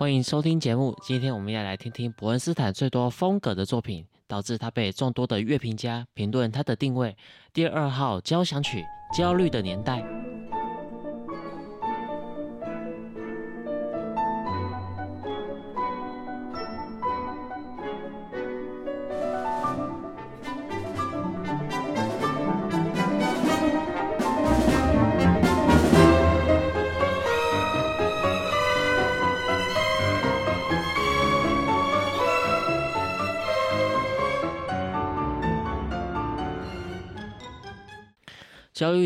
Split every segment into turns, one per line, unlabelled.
欢迎收听节目。今天我们要来听听伯恩斯坦最多风格的作品，导致他被众多的乐评家评论他的定位。第二号交响曲《焦虑的年代》。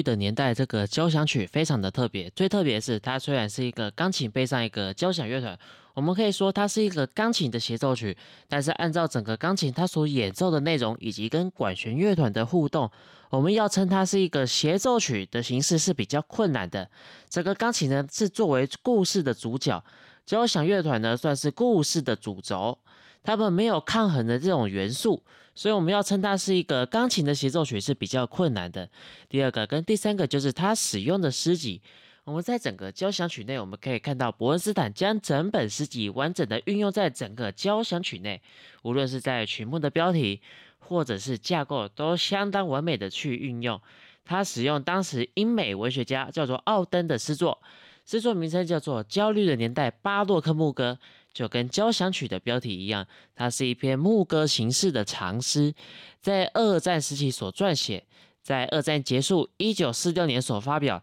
的年代，这个交响曲非常的特别。最特别的是，它虽然是一个钢琴配上一个交响乐团，我们可以说它是一个钢琴的协奏曲。但是按照整个钢琴它所演奏的内容，以及跟管弦乐团的互动，我们要称它是一个协奏曲的形式是比较困难的。整个钢琴呢是作为故事的主角，交响乐团呢算是故事的主轴，它们没有抗衡的这种元素。所以我们要称它是一个钢琴的协奏曲是比较困难的。第二个跟第三个就是它使用的诗集。我们在整个交响曲内，我们可以看到伯恩斯坦将整本诗集完整的运用在整个交响曲内，无论是在曲目的标题或者是架构，都相当完美的去运用。他使用当时英美文学家叫做奥登的诗作，诗作名称叫做《焦虑的年代巴洛克牧歌》。就跟交响曲的标题一样，它是一篇牧歌形式的长诗，在二战时期所撰写，在二战结束一九四六年所发表。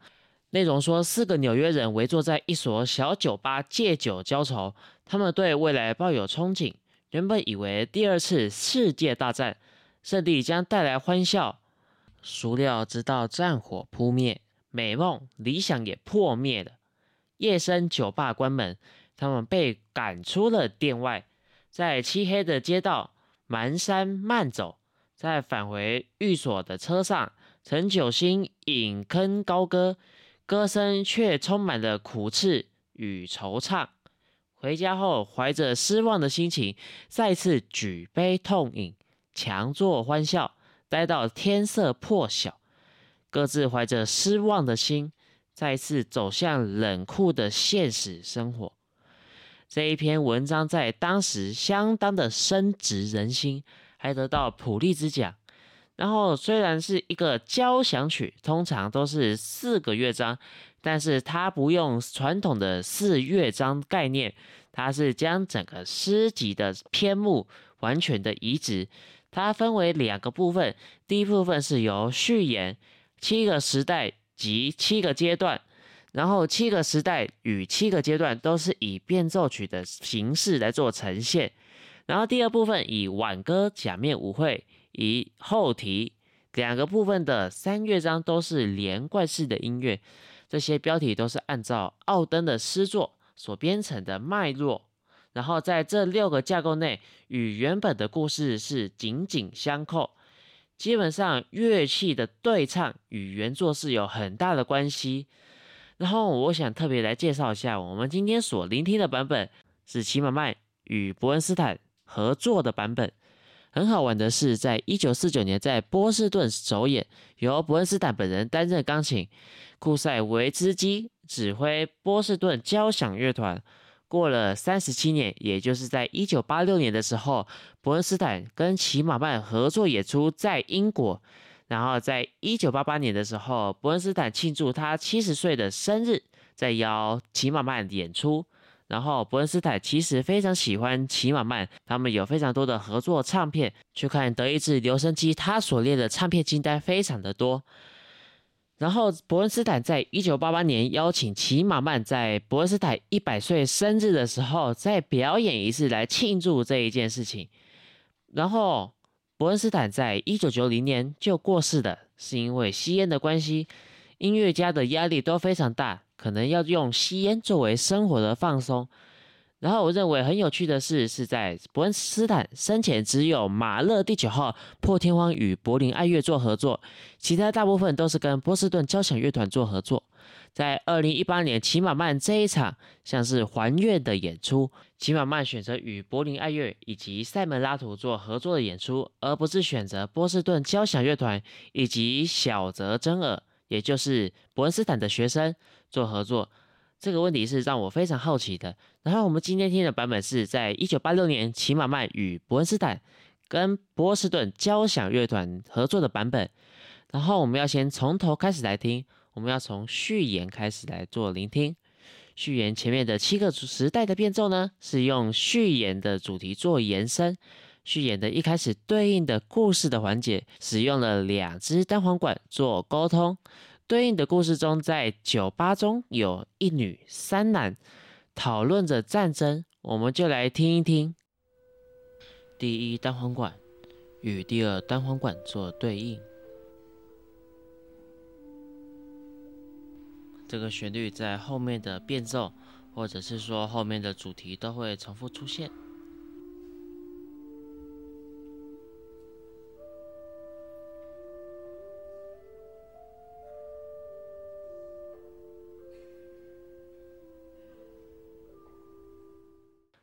内容说，四个纽约人围坐在一所小酒吧借酒浇愁，他们对未来抱有憧憬。原本以为第二次世界大战胜利将带来欢笑，孰料直到战火扑灭，美梦理想也破灭了。夜深，酒吧关门。他们被赶出了店外，在漆黑的街道蹒跚慢走，在返回寓所的车上，陈九星引吭高歌，歌声却充满了苦刺与惆怅。回家后，怀着失望的心情，再次举杯痛饮，强作欢笑，待到天色破晓，各自怀着失望的心，再次走向冷酷的现实生活。这一篇文章在当时相当的深植人心，还得到普利兹奖。然后虽然是一个交响曲，通常都是四个乐章，但是它不用传统的四乐章概念，它是将整个诗集的篇目完全的移植。它分为两个部分，第一部分是由序言、七个时代及七个阶段。然后七个时代与七个阶段都是以变奏曲的形式来做呈现。然后第二部分以挽歌、假面舞会、以后题两个部分的三乐章都是连贯式的音乐。这些标题都是按照奥登的诗作所编成的脉络。然后在这六个架构内，与原本的故事是紧紧相扣。基本上乐器的对唱与原作是有很大的关系。然后我想特别来介绍一下，我们今天所聆听的版本是齐马曼与伯恩斯坦合作的版本。很好玩的是，在一九四九年在波士顿首演，由伯恩斯坦本人担任钢琴，库塞维兹基指挥波士顿交响乐团。过了三十七年，也就是在一九八六年的时候，伯恩斯坦跟齐马曼合作演出在英国。然后，在一九八八年的时候，伯恩斯坦庆祝他七十岁的生日，在邀齐马曼演出。然后，伯恩斯坦其实非常喜欢齐马曼，他们有非常多的合作唱片。去看德意志留声机，他所列的唱片清单非常的多。然后，伯恩斯坦在一九八八年邀请齐马曼在伯恩斯坦一百岁生日的时候，再表演一次来庆祝这一件事情。然后。伯恩斯坦在一九九零年就过世了，是因为吸烟的关系。音乐家的压力都非常大，可能要用吸烟作为生活的放松。然后我认为很有趣的是，是在伯恩斯坦生前只有马勒第九号破天荒与柏林爱乐做合作，其他大部分都是跟波士顿交响乐团做合作。在二零一八年，齐马曼这一场像是还愿的演出，齐马曼选择与柏林爱乐以及塞门拉图做合作的演出，而不是选择波士顿交响乐团以及小泽征尔，也就是伯恩斯坦的学生做合作。这个问题是让我非常好奇的。然后我们今天听的版本是在一九八六年齐马曼与伯恩斯坦跟波士顿交响乐团合作的版本。然后我们要先从头开始来听，我们要从序言开始来做聆听。序言前面的七个时代的变奏呢，是用序言的主题做延伸。序言的一开始对应的故事的环节，使用了两只单簧管做沟通。对应的故事中，在酒吧中有一女三男讨论着战争，我们就来听一听。第一单簧管与第二单簧管做对应，这个旋律在后面的变奏，或者是说后面的主题都会重复出现。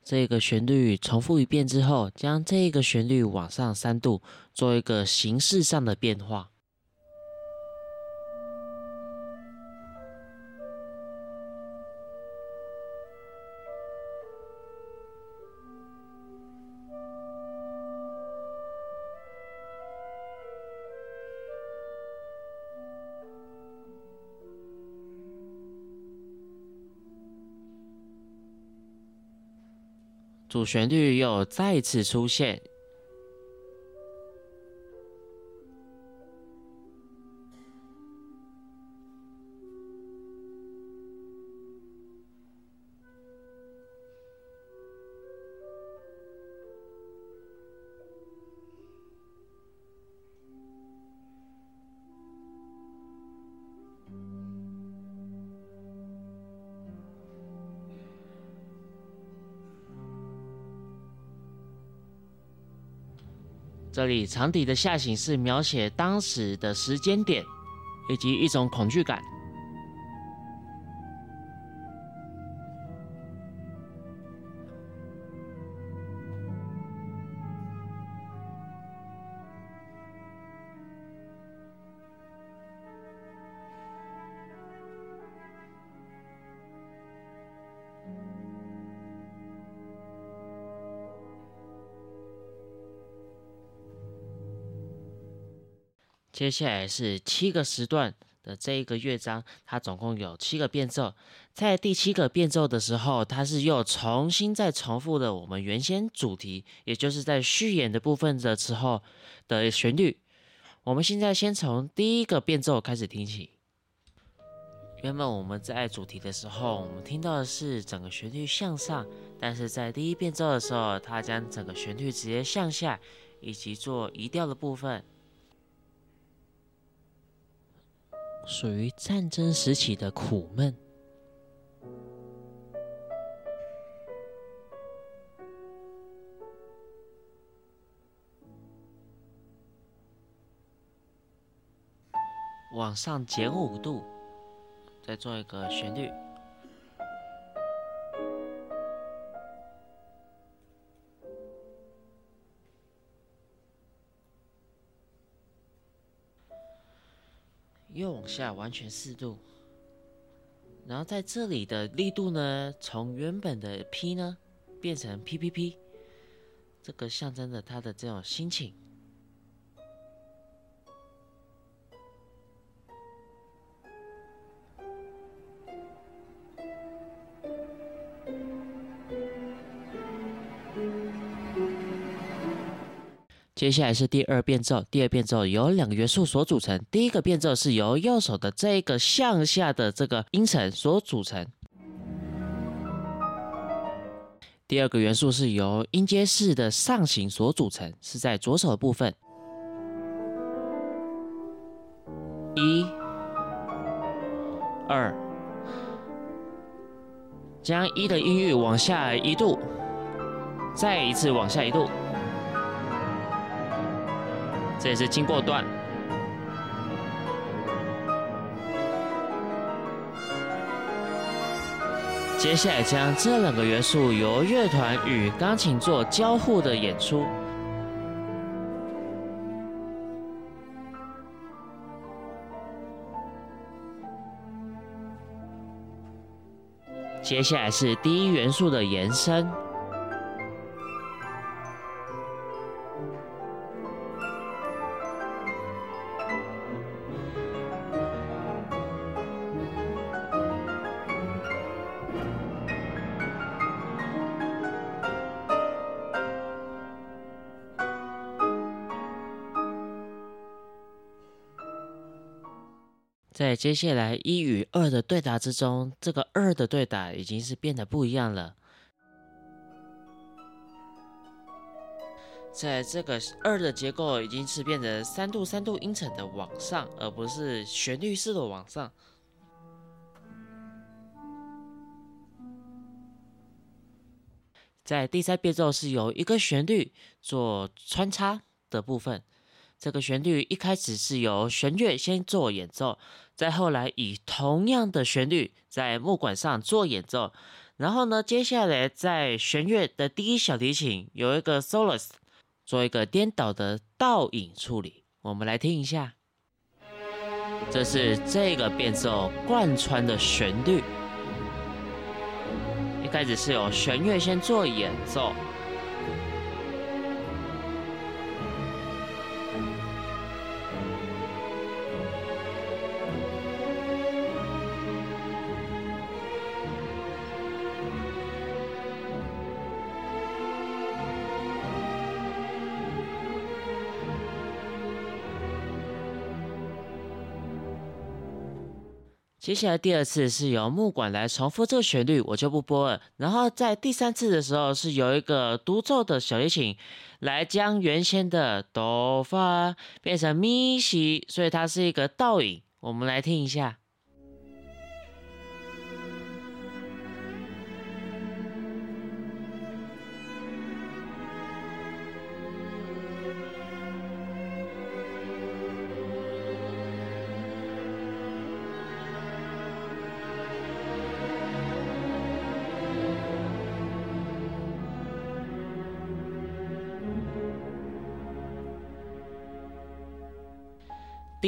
这个旋律重复一遍之后，将这个旋律往上三度，做一个形式上的变化。主旋律又再次出现。这里长笛的下行是描写当时的时间点，以及一种恐惧感。接下来是七个时段的这一个乐章，它总共有七个变奏。在第七个变奏的时候，它是又重新再重复了我们原先主题，也就是在序演的部分的时候的旋律。我们现在先从第一个变奏开始听起。原本我们在主题的时候，我们听到的是整个旋律向上，但是在第一变奏的时候，它将整个旋律直接向下，以及做移调的部分。属于战争时期的苦闷，往上减五度，再做一个旋律。又往下完全四度，然后在这里的力度呢，从原本的 P 呢变成 P P P，这个象征着他的这种心情。接下来是第二变奏，第二变奏由两个元素所组成。第一个变奏是由右手的这个向下的这个音程所组成，第二个元素是由音阶式的上行所组成，是在左手部分。一、二，将一的音域往下一度，再一次往下一度。这也是经过段，接下来将这两个元素由乐团与钢琴做交互的演出。接下来是第一元素的延伸。接下来一与二的对答之中，这个二的对答已经是变得不一样了。在这个二的结构已经是变成三度三度音程的往上，而不是旋律式的往上。在第三变奏是由一个旋律做穿插的部分。这个旋律一开始是由弦乐先做演奏，再后来以同样的旋律在木管上做演奏，然后呢，接下来在弦乐的第一小提琴有一个 solos，做一个颠倒的倒影处理。我们来听一下，这是这个变奏贯穿的旋律，一开始是由弦乐先做演奏。接下来第二次是由木管来重复这个旋律，我就不播了。然后在第三次的时候是由一个独奏的小提琴来将原先的哆发变成咪西，所以它是一个倒影。我们来听一下。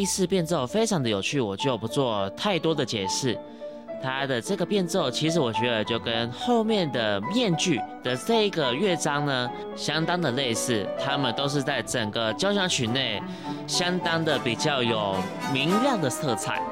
第四变奏非常的有趣，我就不做太多的解释。它的这个变奏，其实我觉得就跟后面的面具的这个乐章呢，相当的类似。他们都是在整个交响曲内，相当的比较有明亮的色彩。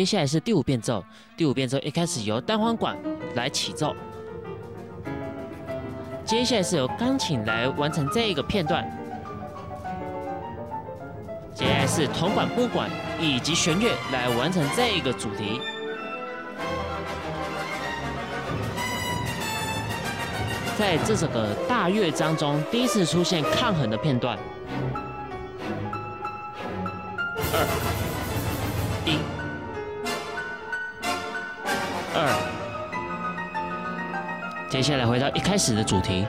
接下来是第五变奏，第五变奏一开始由单簧管来起奏，接下来是由钢琴来完成这一个片段，接下来是铜管、木管以及弦乐来完成这一个主题，在这整个大乐章中第一次出现抗衡的片段。接下来回到一开始的主题，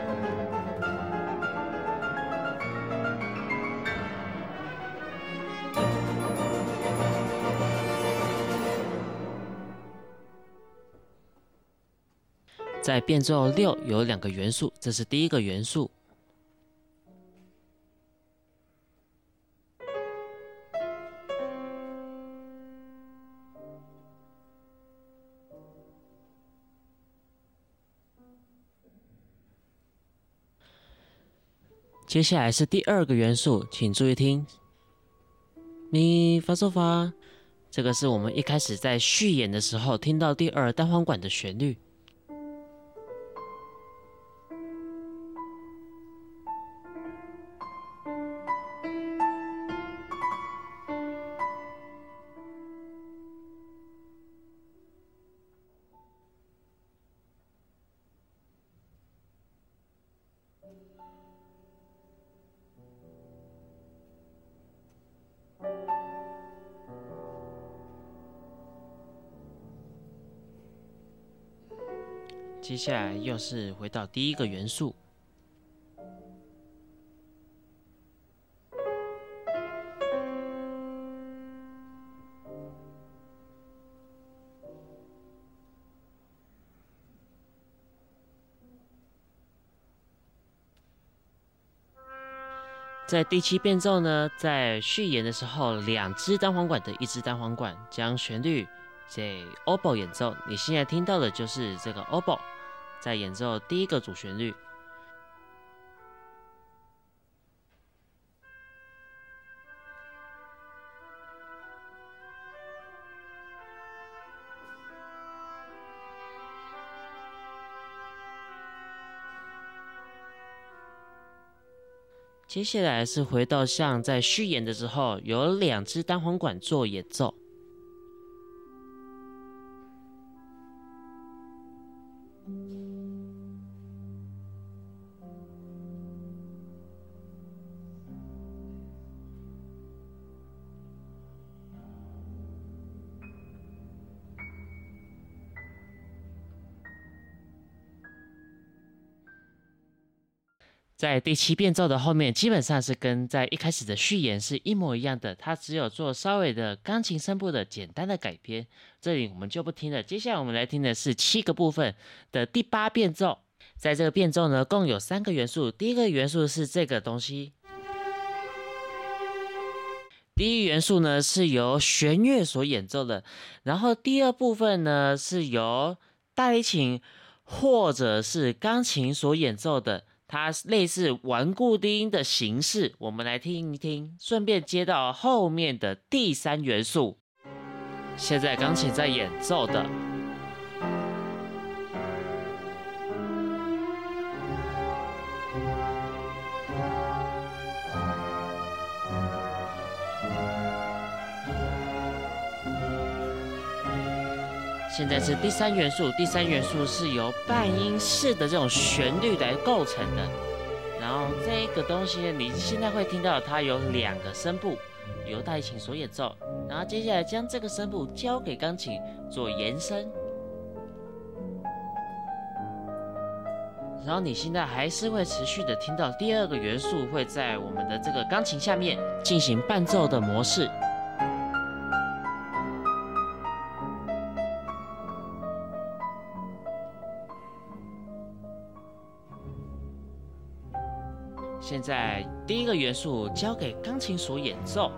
在变奏六有两个元素，这是第一个元素。接下来是第二个元素，请注意听，咪发嗦发，这个是我们一开始在序演的时候听到第二单簧管的旋律。接下来又是回到第一个元素。在第七变奏呢，在序言的时候，两只单簧管的一只单簧管将旋律给 oboe 演奏。你现在听到的就是这个 oboe 在演奏第一个主旋律。接下来是回到像在序演的时候，有两支单簧管做演奏。在第七变奏的后面，基本上是跟在一开始的序言是一模一样的，它只有做稍微的钢琴声部的简单的改编。这里我们就不听了。接下来我们来听的是七个部分的第八变奏。在这个变奏呢，共有三个元素。第一个元素是这个东西，第一元素呢是由弦乐所演奏的，然后第二部分呢是由大提琴或者是钢琴所演奏的。它类似顽固低音的形式，我们来听一听，顺便接到后面的第三元素。现在钢琴在演奏的。现在是第三元素，第三元素是由半音式的这种旋律来构成的。然后这个东西，你现在会听到它有两个声部，由大提琴所演奏。然后接下来将这个声部交给钢琴做延伸。然后你现在还是会持续的听到第二个元素会在我们的这个钢琴下面进行伴奏的模式。现在第一个元素交给钢琴所演奏。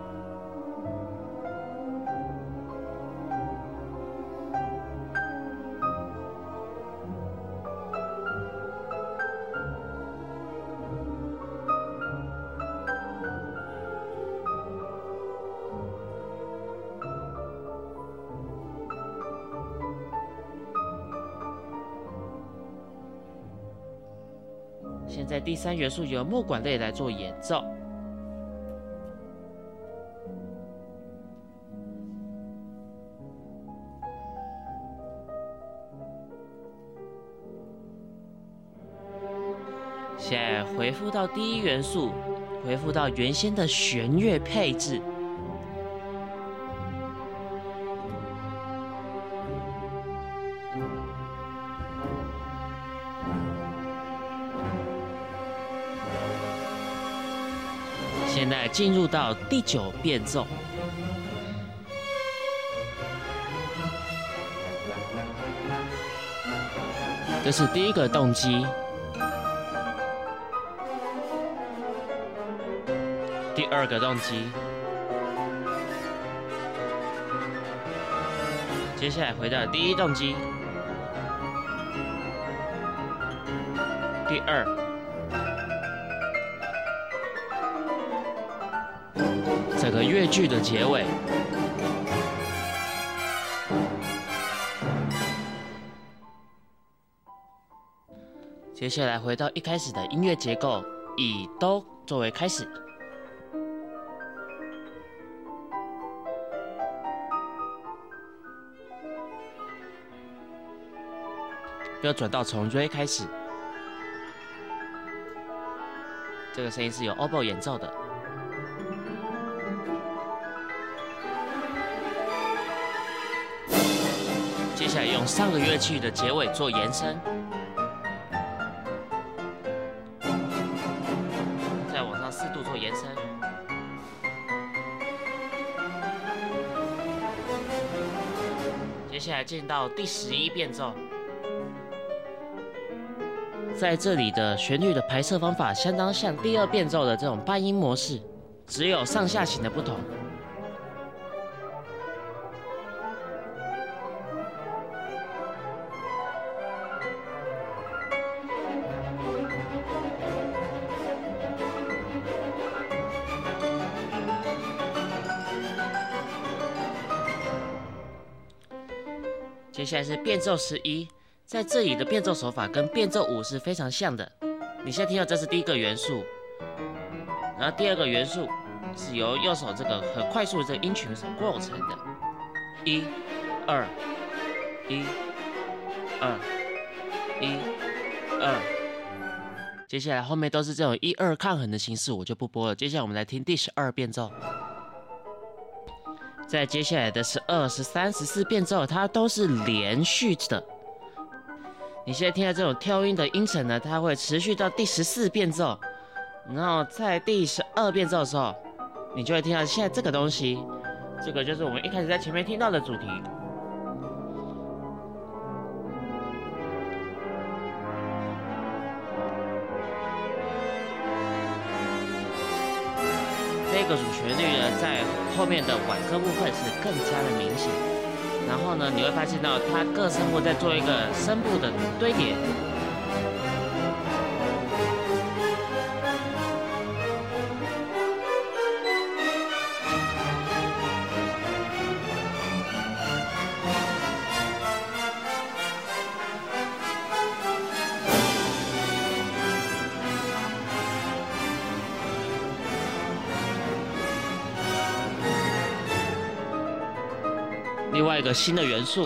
第三元素由木管类来做演奏。现在回复到第一元素，回复到原先的弦乐配置。进入到第九变奏，这是第一个动机，第二个动机，接下来回到第一动机，第二。乐句的结尾，接下来回到一开始的音乐结构，以哆作为开始，要转到从 Re 开始，这个声音是由 o b o 演奏的。接下来用上个乐器的结尾做延伸，再往上四度做延伸。接下来进到第十一变奏，在这里的旋律的排设方法相当像第二变奏的这种半音模式，只有上下行的不同。接下来是变奏十一，在这里的变奏手法跟变奏五是非常像的。你现在听到这是第一个元素，然后第二个元素是由右手这个很快速的这个音群所构成的，一、二、一、二、一、二。接下来后面都是这种一二抗衡的形式，我就不播了。接下来我们来听第十二变奏。在接下来的十二、十三、十四变奏，它都是连续的。你现在听到这种跳音的音程呢，它会持续到第十四变奏，然后在第十二变奏的时候，你就会听到现在这个东西，这个就是我们一开始在前面听到的主题。这个主旋律呢，在后面的挽歌部分是更加的明显。然后呢，你会发现到它各声部在做一个声部的堆叠。新的元素，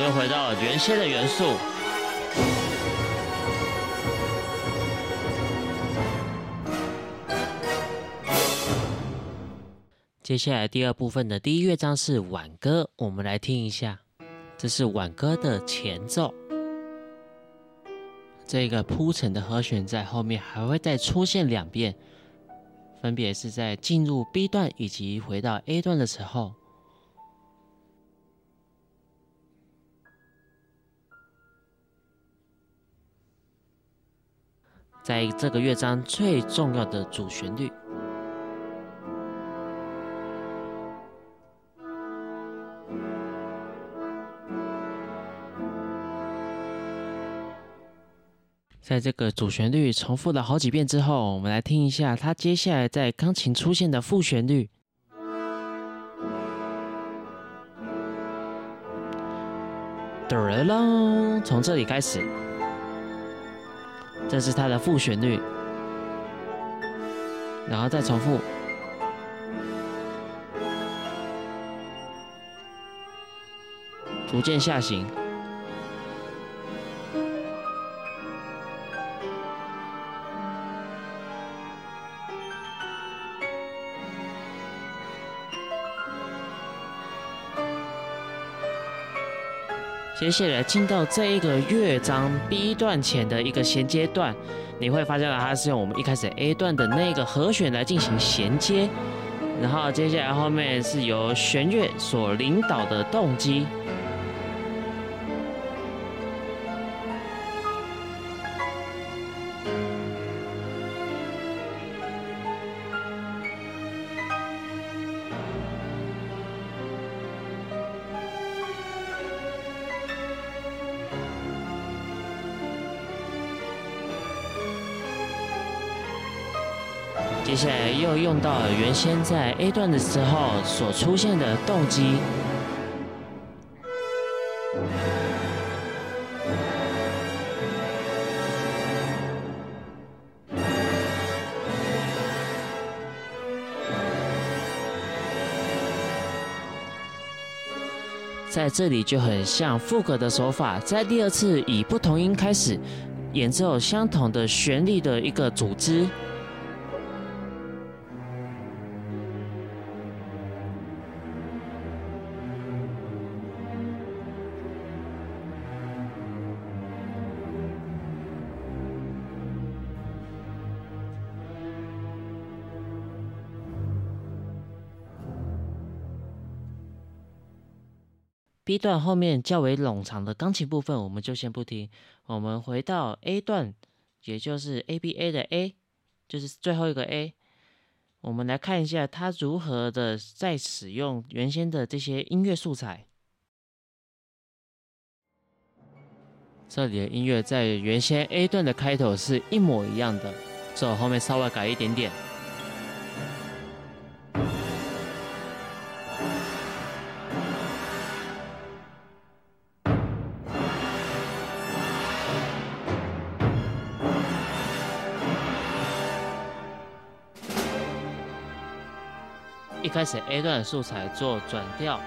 又回到原先的元素。接下来第二部分的第一乐章是挽歌，我们来听一下。这是挽歌的前奏，这个铺陈的和弦在后面还会再出现两遍，分别是在进入 B 段以及回到 A 段的时候。在这个乐章最重要的主旋律。在这个主旋律重复了好几遍之后，我们来听一下它接下来在钢琴出现的副旋律。噔从这里开始，这是它的副旋律，然后再重复，逐渐下行。接下来进到这一个乐章 B 段前的一个衔接段，你会发现它是用我们一开始 A 段的那个和弦来进行衔接，然后接下来后面是由弦乐所领导的动机。下来又用到了原先在 A 段的时候所出现的动机。在这里就很像副歌的手法，在第二次以不同音开始演奏相同的旋律的一个组织。B 段后面较为冗长的钢琴部分，我们就先不听。我们回到 A 段，也就是 ABA 的 A，就是最后一个 A。我们来看一下它如何的在使用原先的这些音乐素材。这里的音乐在原先 A 段的开头是一模一样的，只有后面稍微改一点点。开始 A 段的素材做转调。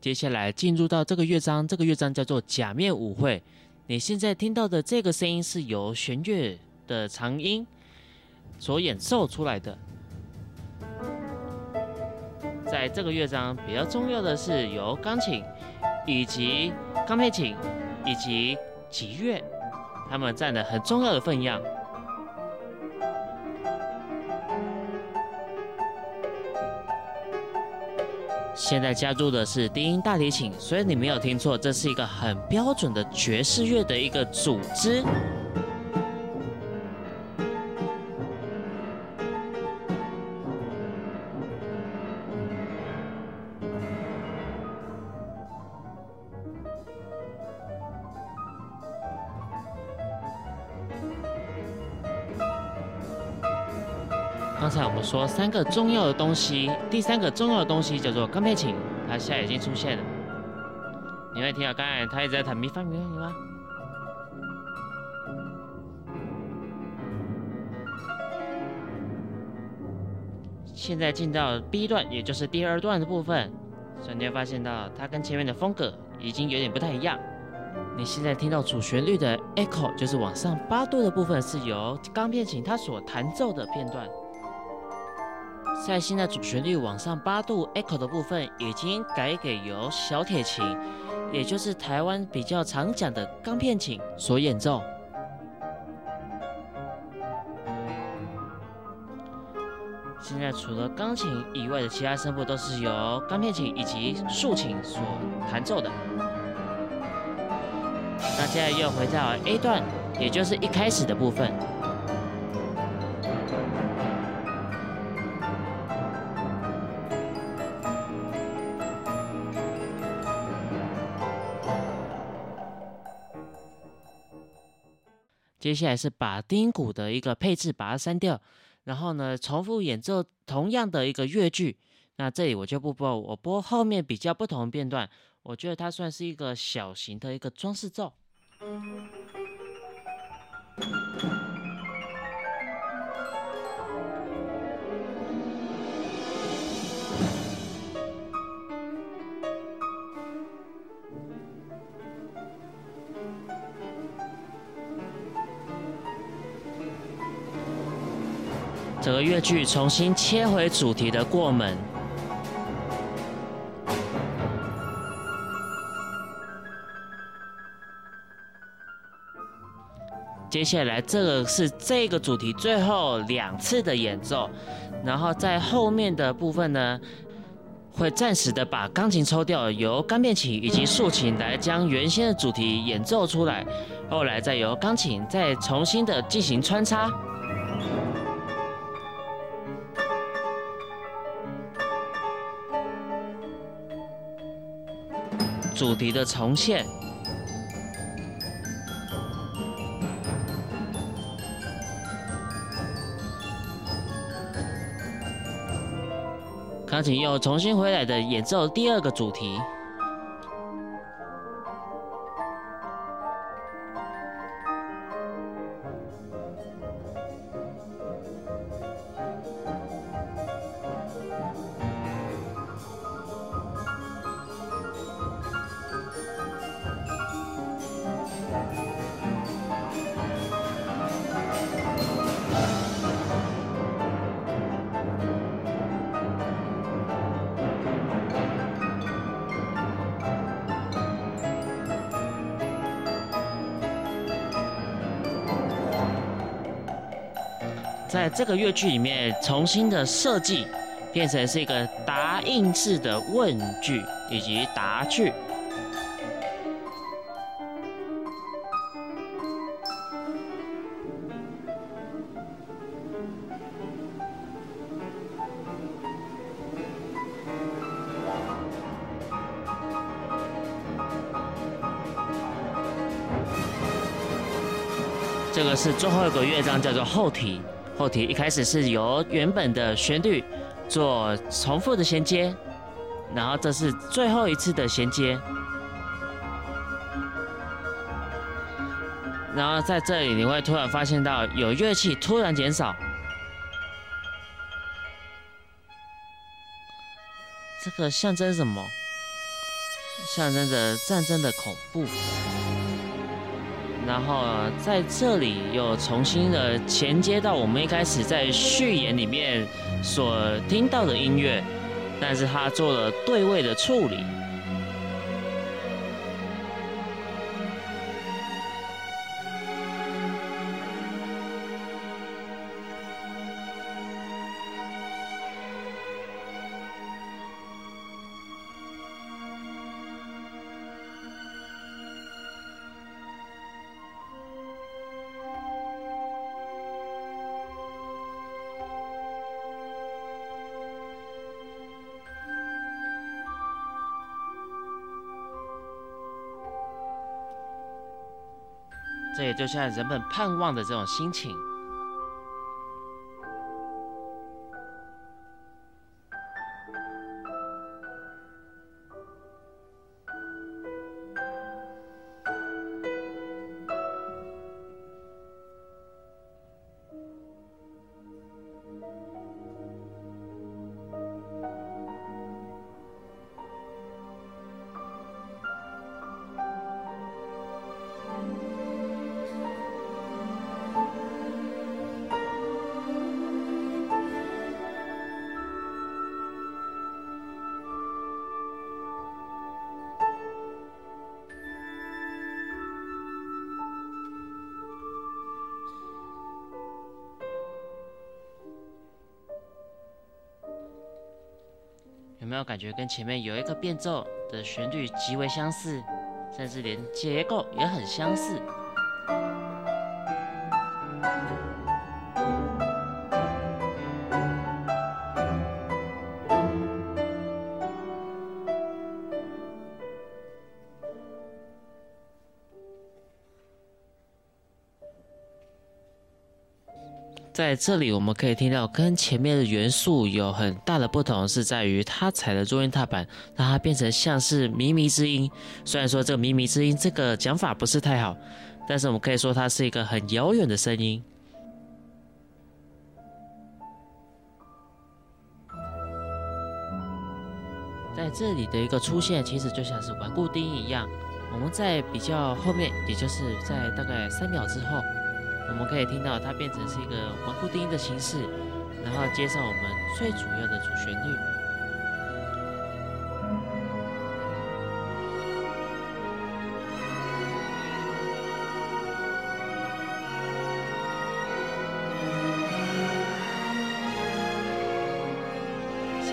接下来进入到这个乐章，这个乐章叫做假面舞会。你现在听到的这个声音是由弦乐的长音所演奏出来的。在这个乐章比较重要的是由钢琴以及钢配琴以及吉乐，他们占了很重要的分量。现在加入的是低音大提琴，所以你没有听错，这是一个很标准的爵士乐的一个组织。说三个重要的东西，第三个重要的东西叫做钢片琴，它现在已经出现了。你会听到刚才他一直在弹咪发咪咪吗？现在进到 B 段，也就是第二段的部分，所以你会发现到它跟前面的风格已经有点不太一样。你现在听到主旋律的 echo，就是往上八度的部分，是由钢片琴它所弹奏的片段。在现在主旋律往上八度 echo 的部分，已经改给由小铁琴，也就是台湾比较常讲的钢片琴所演奏。现在除了钢琴以外的其他声部都是由钢片琴以及竖琴所弹奏的。那现在又回到 A 段，也就是一开始的部分。接下来是把低音鼓的一个配置把它删掉，然后呢重复演奏同样的一个乐句。那这里我就不播，我播后面比较不同的片段。我觉得它算是一个小型的一个装饰奏。乐句重新切回主题的过门。接下来，这个是这个主题最后两次的演奏，然后在后面的部分呢，会暂时的把钢琴抽掉，由钢片琴以及竖琴来将原先的主题演奏出来，后来再由钢琴再重新的进行穿插，主题的重现。钢琴又重新回来的演奏第二个主题，这个乐句里面重新的设计，变成是一个答应式的问句以及答句。这个是最后一个乐章，叫做后题。后题一开始是由原本的旋律做重复的衔接，然后这是最后一次的衔接，然后在这里你会突然发现到有乐器突然减少，这个象征什么？象征着战争的恐怖。然后在这里又重新的衔接到我们一开始在序言里面所听到的音乐，但是他做了对位的处理。这也就像人们盼望的这种心情。感觉跟前面有一个变奏的旋律极为相似，甚至连结构也很相似？在这里我们可以听到跟前面的元素有很大的不同，是在于它踩的中音踏板，让它变成像是靡靡之音。虽然说这个靡靡之音这个讲法不是太好，但是我们可以说它是一个很遥远的声音。在这里的一个出现，其实就像是顽固低音一样。我们在比较后面，也就是在大概三秒之后，我们可以听到它变成是一个顽固低音的形式，然后接上我们最主要的主旋律。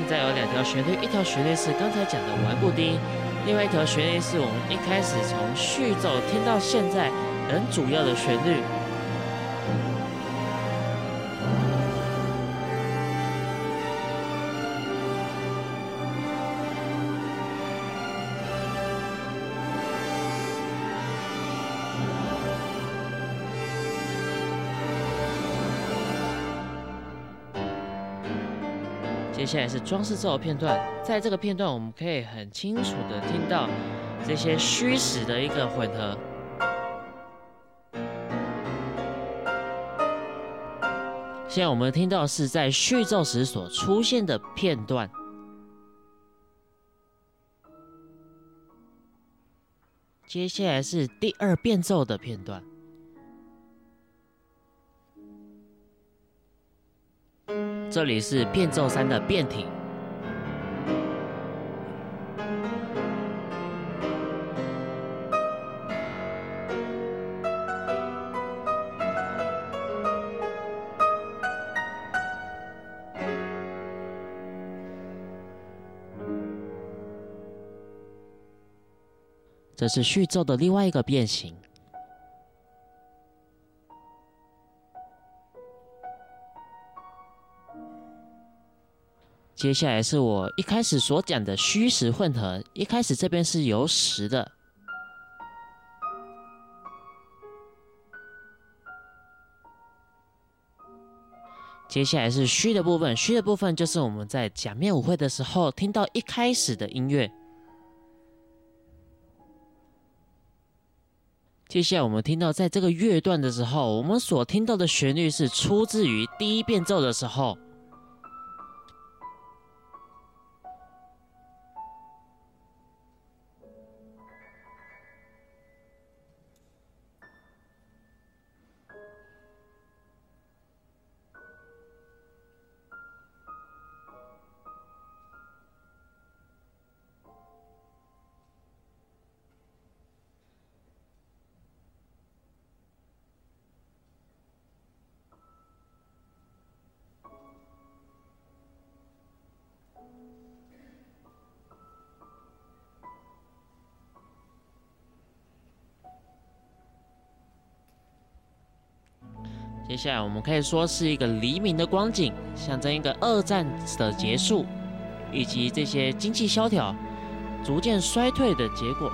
再有两条旋律，一条旋律是刚才讲的顽固丁，另外一条旋律是我们一开始从序奏听到现在很主要的旋律。下来是装饰奏的片段，在这个片段，我们可以很清楚的听到这些虚实的一个混合。现在我们听到是在序奏时所出现的片段，接下来是第二变奏的片段。这里是变奏三的变体，这是序奏的另外一个变形。接下来是我一开始所讲的虚实混合，一开始这边是有实的，接下来是虚的部分，虚的部分就是我们在假面舞会的时候听到一开始的音乐。接下来我们听到在这个乐段的时候，我们所听到的旋律是出自于第一变奏的时候。现在，我们可以说是一个黎明的光景，象征一个二战的结束，以及这些经济萧条逐渐衰退的结果。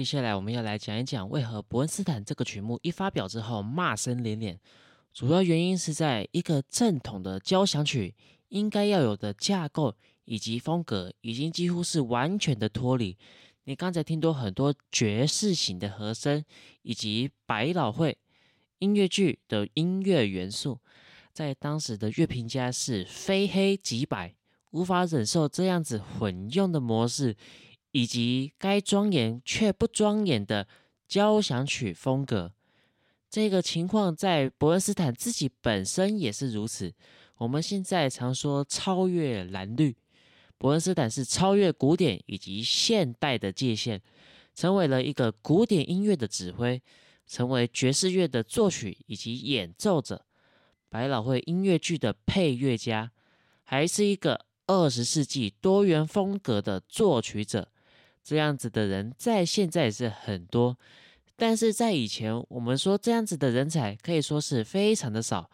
接下来我们要来讲一讲为何伯恩斯坦这个曲目一发表之后骂声连连。主要原因是在一个正统的交响曲应该要有的架构以及风格，已经几乎是完全的脱离。你刚才听到很多爵士型的和声以及百老汇音乐剧的音乐元素，在当时的乐评家是非黑即白，无法忍受这样子混用的模式，以及该庄严却不庄严的交响曲风格。这个情况在伯恩斯坦自己本身也是如此。我们现在常说超越蓝绿。伯恩斯坦是超越古典以及现代的界限，成为了一个古典音乐的指挥，成为爵士乐的作曲以及演奏者，百老汇音乐剧的配乐家，还是一个二十世纪多元风格的作曲者。这样子的人在现在是很多，但是在以前，我们说这样子的人才可以说是非常的少。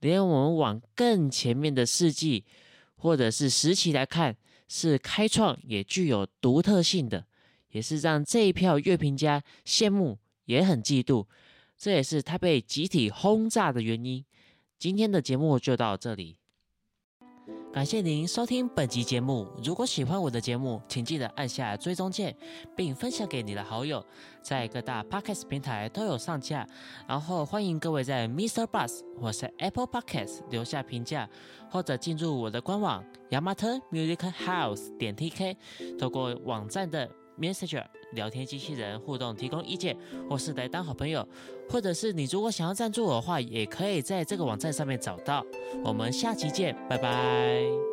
连我们往更前面的世纪或者是时期来看。是开创，也具有独特性的，也是让这一票乐评家羡慕，也很嫉妒。这也是他被集体轰炸的原因。今天的节目就到这里，感谢您收听本集节目。如果喜欢我的节目，请记得按下追踪键，并分享给你的好友，在各大 podcast 平台都有上架。然后欢迎各位在 Mr. Bus 或是 Apple Podcast 留下评价。或者进入我的官网 Yamato Music House 点 TK，透过网站的 Messenger 聊天机器人互动提供意见，或是来当好朋友，或者是你如果想要赞助我的话，也可以在这个网站上面找到。我们下期见，拜拜。